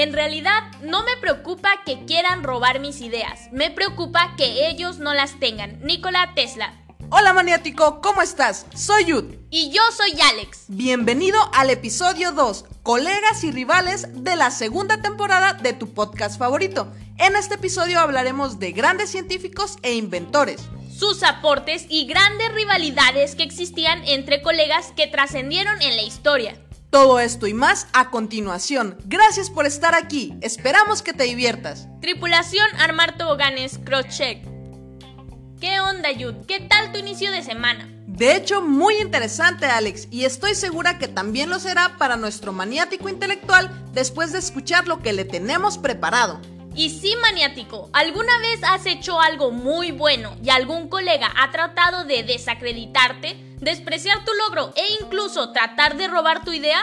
En realidad, no me preocupa que quieran robar mis ideas, me preocupa que ellos no las tengan. Nikola Tesla. Hola maniático, ¿cómo estás? Soy Yud. Y yo soy Alex. Bienvenido al episodio 2, colegas y rivales de la segunda temporada de tu podcast favorito. En este episodio hablaremos de grandes científicos e inventores sus aportes y grandes rivalidades que existían entre colegas que trascendieron en la historia. Todo esto y más a continuación. Gracias por estar aquí. Esperamos que te diviertas. Tripulación Armar Toboganes Crosscheck. ¿Qué onda, Yud? ¿Qué tal tu inicio de semana? De hecho, muy interesante, Alex, y estoy segura que también lo será para nuestro maniático intelectual después de escuchar lo que le tenemos preparado. Y sí, maniático, ¿alguna vez has hecho algo muy bueno y algún colega ha tratado de desacreditarte? despreciar tu logro e incluso tratar de robar tu idea?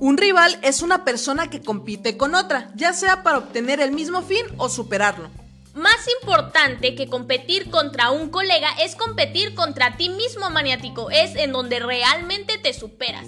Un rival es una persona que compite con otra, ya sea para obtener el mismo fin o superarlo. Más importante que competir contra un colega es competir contra ti mismo, maniático. Es en donde realmente te superas.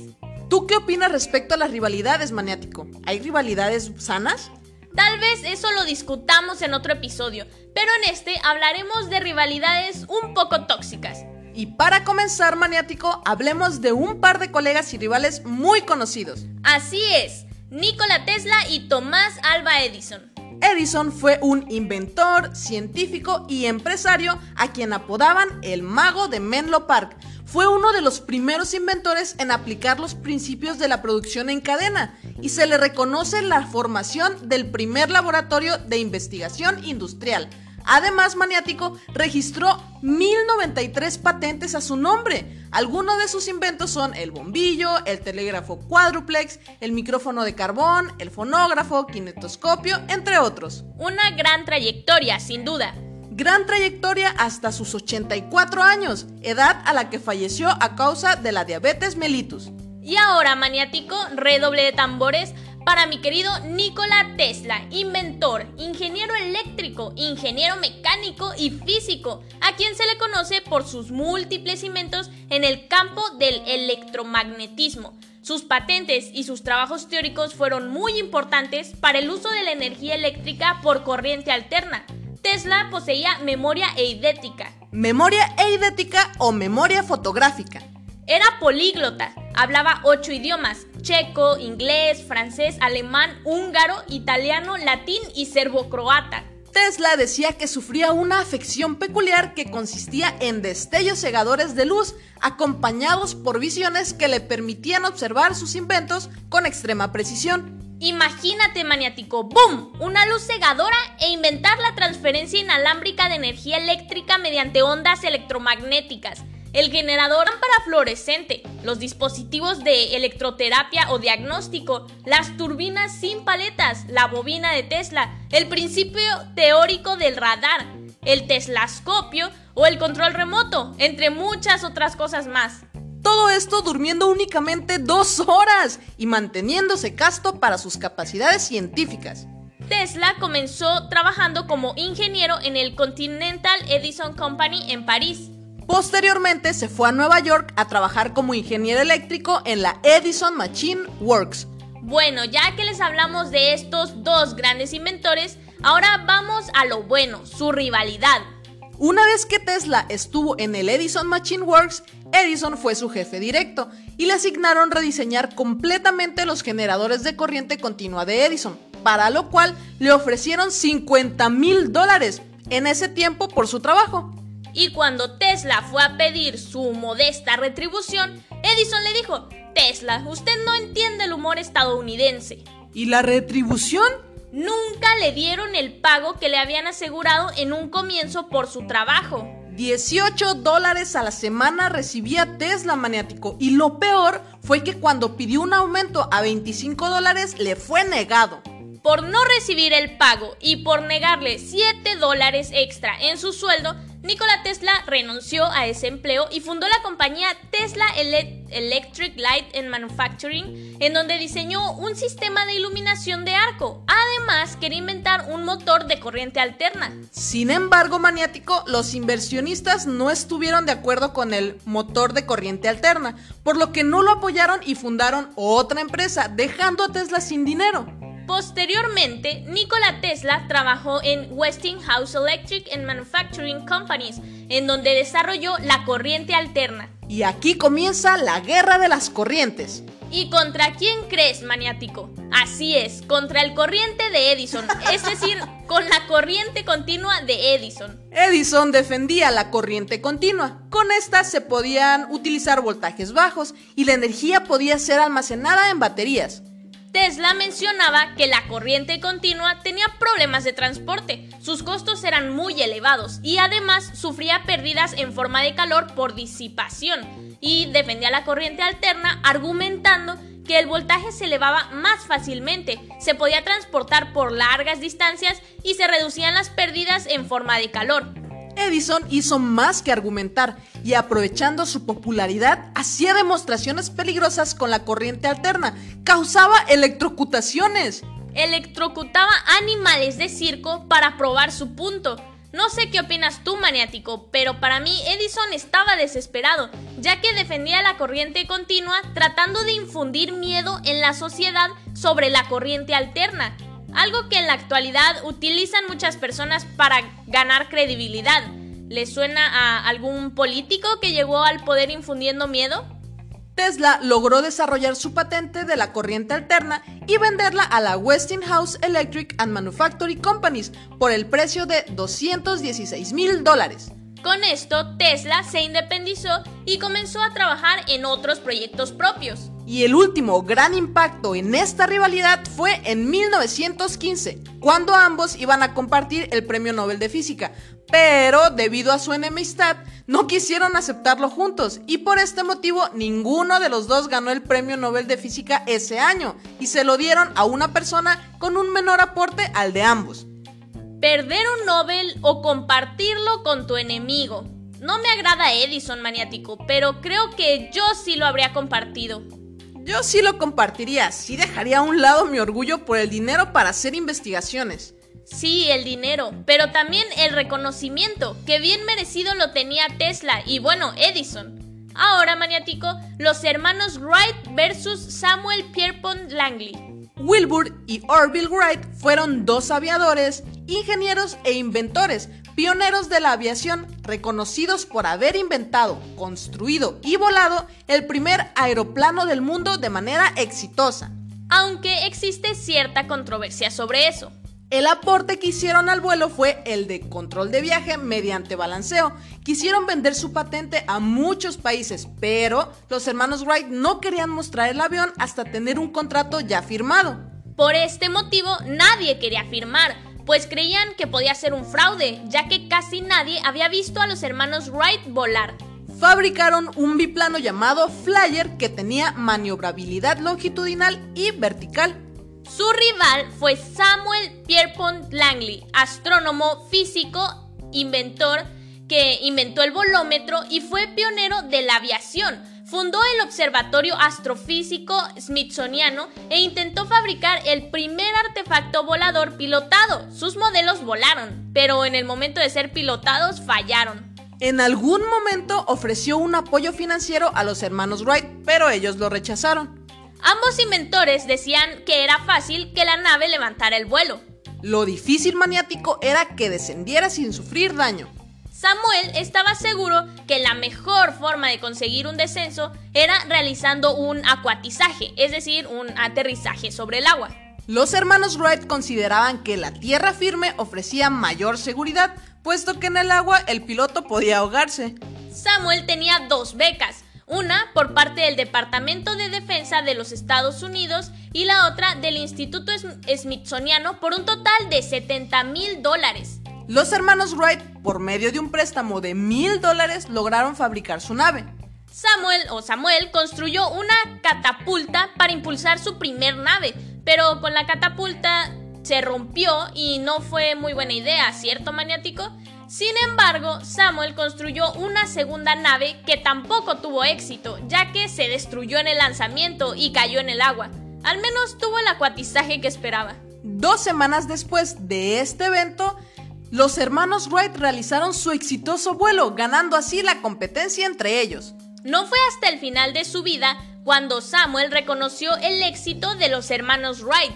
¿Tú qué opinas respecto a las rivalidades, maniático? ¿Hay rivalidades sanas? Tal vez eso lo discutamos en otro episodio, pero en este hablaremos de rivalidades un poco tóxicas. Y para comenzar, maniático, hablemos de un par de colegas y rivales muy conocidos. Así es, Nikola Tesla y Tomás Alba Edison. Edison fue un inventor, científico y empresario a quien apodaban el mago de Menlo Park. Fue uno de los primeros inventores en aplicar los principios de la producción en cadena y se le reconoce la formación del primer laboratorio de investigación industrial Además, Maniático registró 1093 patentes a su nombre. Algunos de sus inventos son el bombillo, el telégrafo cuádruplex, el micrófono de carbón, el fonógrafo, kinetoscopio, entre otros. Una gran trayectoria, sin duda. Gran trayectoria hasta sus 84 años, edad a la que falleció a causa de la diabetes mellitus. Y ahora, maniático, redoble de tambores para mi querido Nikola Tesla, inventor, ingeniero eléctrico, ingeniero mecánico y físico, a quien se le conoce por sus múltiples inventos en el campo del electromagnetismo. Sus patentes y sus trabajos teóricos fueron muy importantes para el uso de la energía eléctrica por corriente alterna. Tesla poseía memoria eidética. Memoria eidética o memoria fotográfica. Era políglota, hablaba ocho idiomas, checo, inglés, francés, alemán, húngaro, italiano, latín y serbo-croata. Tesla decía que sufría una afección peculiar que consistía en destellos cegadores de luz, acompañados por visiones que le permitían observar sus inventos con extrema precisión. Imagínate, maniático, ¡boom! Una luz cegadora e inventar la transferencia inalámbrica de energía eléctrica mediante ondas electromagnéticas el generador lámpara fluorescente, los dispositivos de electroterapia o diagnóstico, las turbinas sin paletas, la bobina de Tesla, el principio teórico del radar, el teslascopio o el control remoto, entre muchas otras cosas más. Todo esto durmiendo únicamente dos horas y manteniéndose casto para sus capacidades científicas. Tesla comenzó trabajando como ingeniero en el Continental Edison Company en París Posteriormente se fue a Nueva York a trabajar como ingeniero eléctrico en la Edison Machine Works. Bueno, ya que les hablamos de estos dos grandes inventores, ahora vamos a lo bueno, su rivalidad. Una vez que Tesla estuvo en el Edison Machine Works, Edison fue su jefe directo y le asignaron rediseñar completamente los generadores de corriente continua de Edison, para lo cual le ofrecieron 50 mil dólares en ese tiempo por su trabajo. Y cuando Tesla fue a pedir su modesta retribución, Edison le dijo, Tesla, usted no entiende el humor estadounidense. ¿Y la retribución? Nunca le dieron el pago que le habían asegurado en un comienzo por su trabajo. 18 dólares a la semana recibía Tesla maniático y lo peor fue que cuando pidió un aumento a 25 dólares le fue negado. Por no recibir el pago y por negarle 7 dólares extra en su sueldo, Nikola Tesla renunció a ese empleo y fundó la compañía Tesla Electric Light and Manufacturing, en donde diseñó un sistema de iluminación de arco. Además, quería inventar un motor de corriente alterna. Sin embargo, maniático, los inversionistas no estuvieron de acuerdo con el motor de corriente alterna, por lo que no lo apoyaron y fundaron otra empresa, dejando a Tesla sin dinero. Posteriormente, Nikola Tesla trabajó en Westinghouse Electric and Manufacturing Companies, en donde desarrolló la corriente alterna. Y aquí comienza la guerra de las corrientes. ¿Y contra quién crees, maniático? Así es, contra el corriente de Edison, es decir, con la corriente continua de Edison. Edison defendía la corriente continua. Con esta se podían utilizar voltajes bajos y la energía podía ser almacenada en baterías. Tesla mencionaba que la corriente continua tenía problemas de transporte, sus costos eran muy elevados y además sufría pérdidas en forma de calor por disipación y defendía la corriente alterna argumentando que el voltaje se elevaba más fácilmente, se podía transportar por largas distancias y se reducían las pérdidas en forma de calor. Edison hizo más que argumentar y aprovechando su popularidad hacía demostraciones peligrosas con la corriente alterna, causaba electrocutaciones. Electrocutaba animales de circo para probar su punto. No sé qué opinas tú, maniático, pero para mí Edison estaba desesperado, ya que defendía la corriente continua tratando de infundir miedo en la sociedad sobre la corriente alterna algo que en la actualidad utilizan muchas personas para ganar credibilidad. ¿Le suena a algún político que llegó al poder infundiendo miedo? Tesla logró desarrollar su patente de la corriente alterna y venderla a la Westinghouse Electric and Manufacturing Companies por el precio de 216 mil dólares. Con esto, Tesla se independizó y comenzó a trabajar en otros proyectos propios. Y el último gran impacto en esta rivalidad fue en 1915, cuando ambos iban a compartir el Premio Nobel de Física, pero debido a su enemistad no quisieron aceptarlo juntos y por este motivo ninguno de los dos ganó el Premio Nobel de Física ese año y se lo dieron a una persona con un menor aporte al de ambos. Perder un Nobel o compartirlo con tu enemigo. No me agrada Edison maniático, pero creo que yo sí lo habría compartido. Yo sí lo compartiría, sí dejaría a un lado mi orgullo por el dinero para hacer investigaciones. Sí, el dinero, pero también el reconocimiento, que bien merecido lo tenía Tesla y bueno, Edison. Ahora, maniático, los hermanos Wright versus Samuel Pierpont Langley. Wilbur y Orville Wright fueron dos aviadores, ingenieros e inventores, pioneros de la aviación reconocidos por haber inventado, construido y volado el primer aeroplano del mundo de manera exitosa. Aunque existe cierta controversia sobre eso. El aporte que hicieron al vuelo fue el de control de viaje mediante balanceo. Quisieron vender su patente a muchos países, pero los hermanos Wright no querían mostrar el avión hasta tener un contrato ya firmado. Por este motivo, nadie quería firmar, pues creían que podía ser un fraude, ya que casi nadie había visto a los hermanos Wright volar. Fabricaron un biplano llamado Flyer que tenía maniobrabilidad longitudinal y vertical. Su rival fue Samuel Pierpont Langley, astrónomo, físico, inventor, que inventó el volómetro y fue pionero de la aviación Fundó el Observatorio Astrofísico Smithsoniano e intentó fabricar el primer artefacto volador pilotado. Sus modelos volaron, pero en el momento de ser pilotados fallaron. En algún momento ofreció un apoyo financiero a los hermanos Wright, pero ellos lo rechazaron. Ambos inventores decían que era fácil que la nave levantara el vuelo. Lo difícil maniático era que descendiera sin sufrir daño. Samuel estaba seguro que la mejor forma de conseguir un descenso era realizando un acuatizaje, es decir, un aterrizaje sobre el agua. Los hermanos Wright consideraban que la tierra firme ofrecía mayor seguridad, puesto que en el agua el piloto podía ahogarse. Samuel tenía dos becas, una por parte del Departamento de Defensa de los Estados Unidos y la otra del Instituto Smithsoniano por un total de 70 mil dólares. Los hermanos Wright, por medio de un préstamo de mil dólares, lograron fabricar su nave. Samuel o Samuel construyó una catapulta para impulsar su primer nave, pero con la catapulta se rompió y no fue muy buena idea, ¿cierto, maniático? Sin embargo, Samuel construyó una segunda nave que tampoco tuvo éxito, ya que se destruyó en el lanzamiento y cayó en el agua. Al menos tuvo el acuatizaje que esperaba. Dos semanas después de este evento, los hermanos Wright realizaron su exitoso vuelo, ganando así la competencia entre ellos. No fue hasta el final de su vida cuando Samuel reconoció el éxito de los hermanos Wright.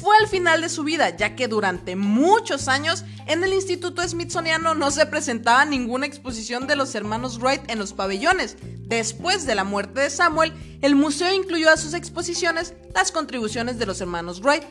fue al final de su vida, ya que durante muchos años en el Instituto Smithsoniano no se presentaba ninguna exposición de los hermanos Wright en los pabellones. Después de la muerte de Samuel, el museo incluyó a sus exposiciones las contribuciones de los hermanos Wright.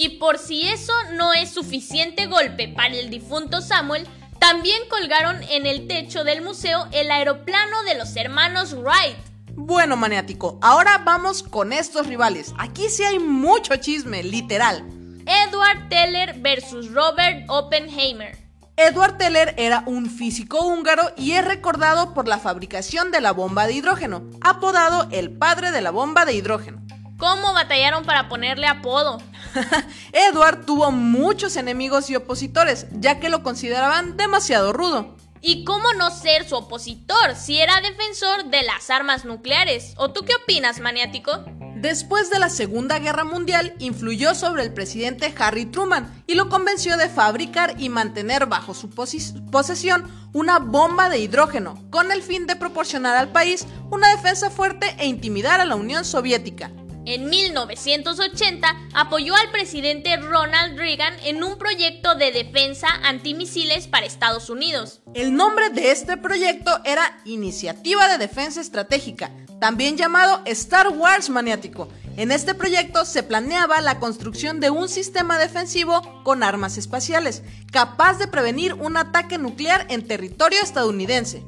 Y por si eso no es suficiente golpe para el difunto Samuel, también colgaron en el techo del museo el aeroplano de los hermanos Wright. Bueno, maniático, ahora vamos con estos rivales. Aquí sí hay mucho chisme, literal. Edward Teller versus Robert Oppenheimer. Edward Teller era un físico húngaro y es recordado por la fabricación de la bomba de hidrógeno, apodado el padre de la bomba de hidrógeno. ¿Cómo batallaron para ponerle apodo? Edward tuvo muchos enemigos y opositores, ya que lo consideraban demasiado rudo. ¿Y cómo no ser su opositor si era defensor de las armas nucleares? ¿O tú qué opinas, maniático? Después de la Segunda Guerra Mundial, influyó sobre el presidente Harry Truman y lo convenció de fabricar y mantener bajo su posesión una bomba de hidrógeno, con el fin de proporcionar al país una defensa fuerte e intimidar a la Unión Soviética. En 1980 apoyó al presidente Ronald Reagan en un proyecto de defensa antimisiles para Estados Unidos. El nombre de este proyecto era Iniciativa de Defensa Estratégica, también llamado Star Wars Maniático. En este proyecto se planeaba la construcción de un sistema defensivo con armas espaciales, capaz de prevenir un ataque nuclear en territorio estadounidense.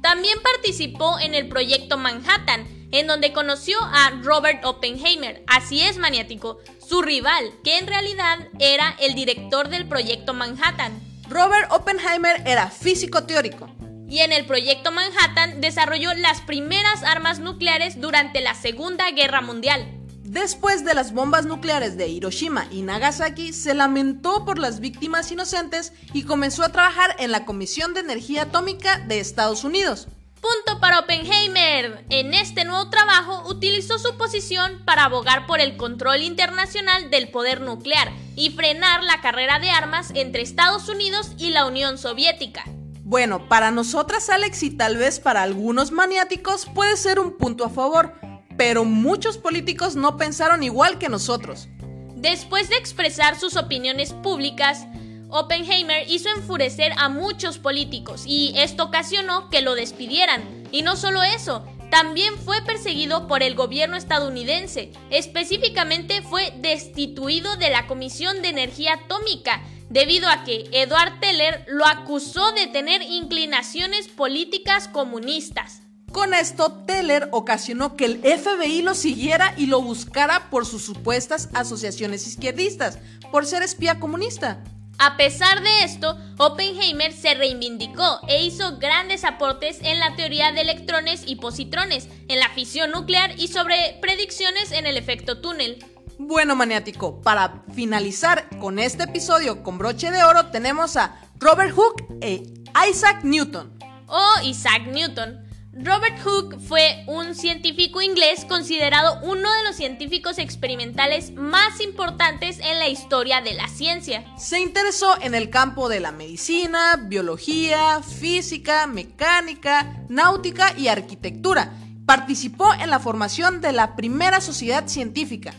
También participó en el proyecto Manhattan, en donde conoció a Robert Oppenheimer, así es maniático, su rival, que en realidad era el director del proyecto Manhattan. Robert Oppenheimer era físico teórico. Y en el proyecto Manhattan desarrolló las primeras armas nucleares durante la Segunda Guerra Mundial. Después de las bombas nucleares de Hiroshima y Nagasaki, se lamentó por las víctimas inocentes y comenzó a trabajar en la Comisión de Energía Atómica de Estados Unidos. Punto para Oppenheimer. En este nuevo trabajo utilizó su posición para abogar por el control internacional del poder nuclear y frenar la carrera de armas entre Estados Unidos y la Unión Soviética. Bueno, para nosotras Alex y tal vez para algunos maniáticos puede ser un punto a favor, pero muchos políticos no pensaron igual que nosotros. Después de expresar sus opiniones públicas, Oppenheimer hizo enfurecer a muchos políticos y esto ocasionó que lo despidieran. Y no solo eso, también fue perseguido por el gobierno estadounidense. Específicamente fue destituido de la Comisión de Energía Atómica debido a que Edward Teller lo acusó de tener inclinaciones políticas comunistas. Con esto, Teller ocasionó que el FBI lo siguiera y lo buscara por sus supuestas asociaciones izquierdistas, por ser espía comunista. A pesar de esto, Oppenheimer se reivindicó e hizo grandes aportes en la teoría de electrones y positrones, en la fisión nuclear y sobre predicciones en el efecto túnel. Bueno, maniático, para finalizar con este episodio con broche de oro tenemos a Robert Hooke e Isaac Newton. Oh, Isaac Newton. Robert Hooke fue un científico inglés considerado uno de los científicos experimentales más importantes en la historia de la ciencia. Se interesó en el campo de la medicina, biología, física, mecánica, náutica y arquitectura. Participó en la formación de la primera sociedad científica.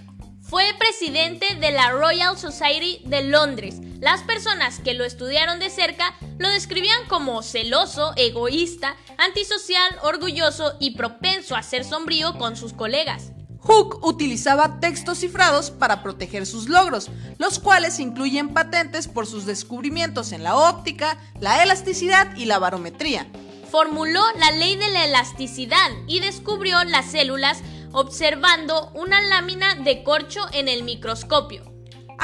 Fue presidente de la Royal Society de Londres. Las personas que lo estudiaron de cerca lo describían como celoso, egoísta, antisocial, orgulloso y propenso a ser sombrío con sus colegas. Hooke utilizaba textos cifrados para proteger sus logros, los cuales incluyen patentes por sus descubrimientos en la óptica, la elasticidad y la barometría. Formuló la ley de la elasticidad y descubrió las células observando una lámina de corcho en el microscopio.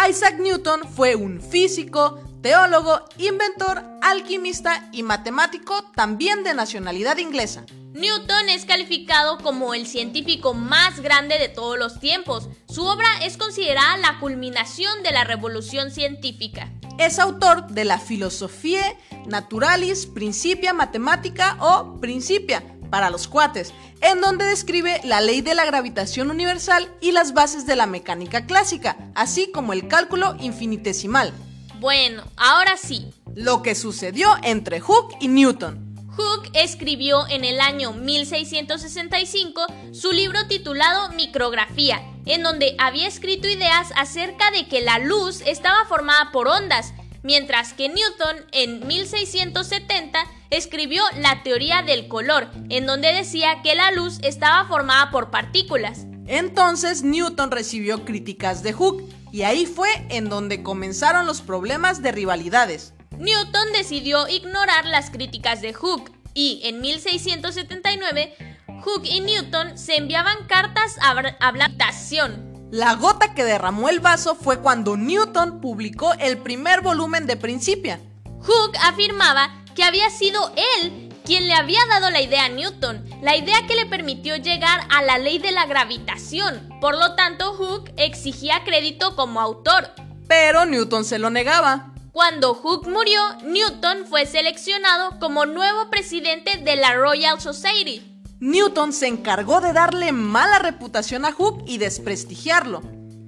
Isaac Newton fue un físico, teólogo, inventor, alquimista y matemático también de nacionalidad inglesa. Newton es calificado como el científico más grande de todos los tiempos. Su obra es considerada la culminación de la revolución científica. Es autor de la Filosofía Naturalis Principia Mathematica o Principia, para los cuates, en donde describe la ley de la gravitación universal y las bases de la mecánica clásica, así como el cálculo infinitesimal. Bueno, ahora sí. Lo que sucedió entre Hooke y Newton. Hooke escribió en el año 1665 su libro titulado Micrografía, en donde había escrito ideas acerca de que la luz estaba formada por ondas, mientras que Newton en 1670 escribió la teoría del color, en donde decía que la luz estaba formada por partículas. Entonces Newton recibió críticas de Hooke y ahí fue en donde comenzaron los problemas de rivalidades. Newton decidió ignorar las críticas de Hooke y en 1679 Hooke y Newton se enviaban cartas a habitación. La gota que derramó el vaso fue cuando Newton publicó el primer volumen de Principia. Hooke afirmaba que había sido él quien le había dado la idea a Newton, la idea que le permitió llegar a la ley de la gravitación. Por lo tanto, Hooke exigía crédito como autor. Pero Newton se lo negaba. Cuando Hooke murió, Newton fue seleccionado como nuevo presidente de la Royal Society. Newton se encargó de darle mala reputación a Hooke y desprestigiarlo.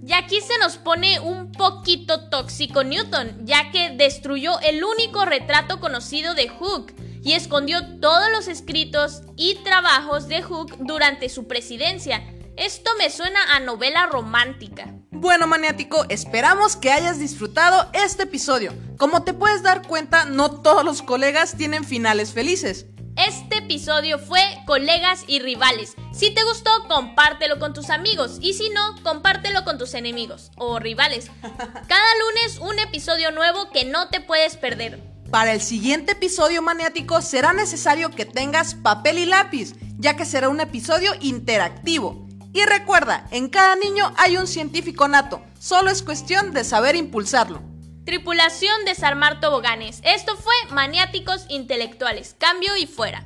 Y aquí se nos pone un poquito tóxico Newton, ya que destruyó el único retrato conocido de Hooke y escondió todos los escritos y trabajos de Hooke durante su presidencia. Esto me suena a novela romántica. Bueno, maniático, esperamos que hayas disfrutado este episodio. Como te puedes dar cuenta, no todos los colegas tienen finales felices. Este episodio fue Colegas y Rivales. Si te gustó, compártelo con tus amigos y si no, compártelo con tus enemigos o rivales. Cada lunes un episodio nuevo que no te puedes perder. Para el siguiente episodio maniático será necesario que tengas papel y lápiz, ya que será un episodio interactivo. Y recuerda, en cada niño hay un científico nato, solo es cuestión de saber impulsarlo. Tripulación Desarmar Toboganes. Esto fue Maniáticos Intelectuales. Cambio y fuera.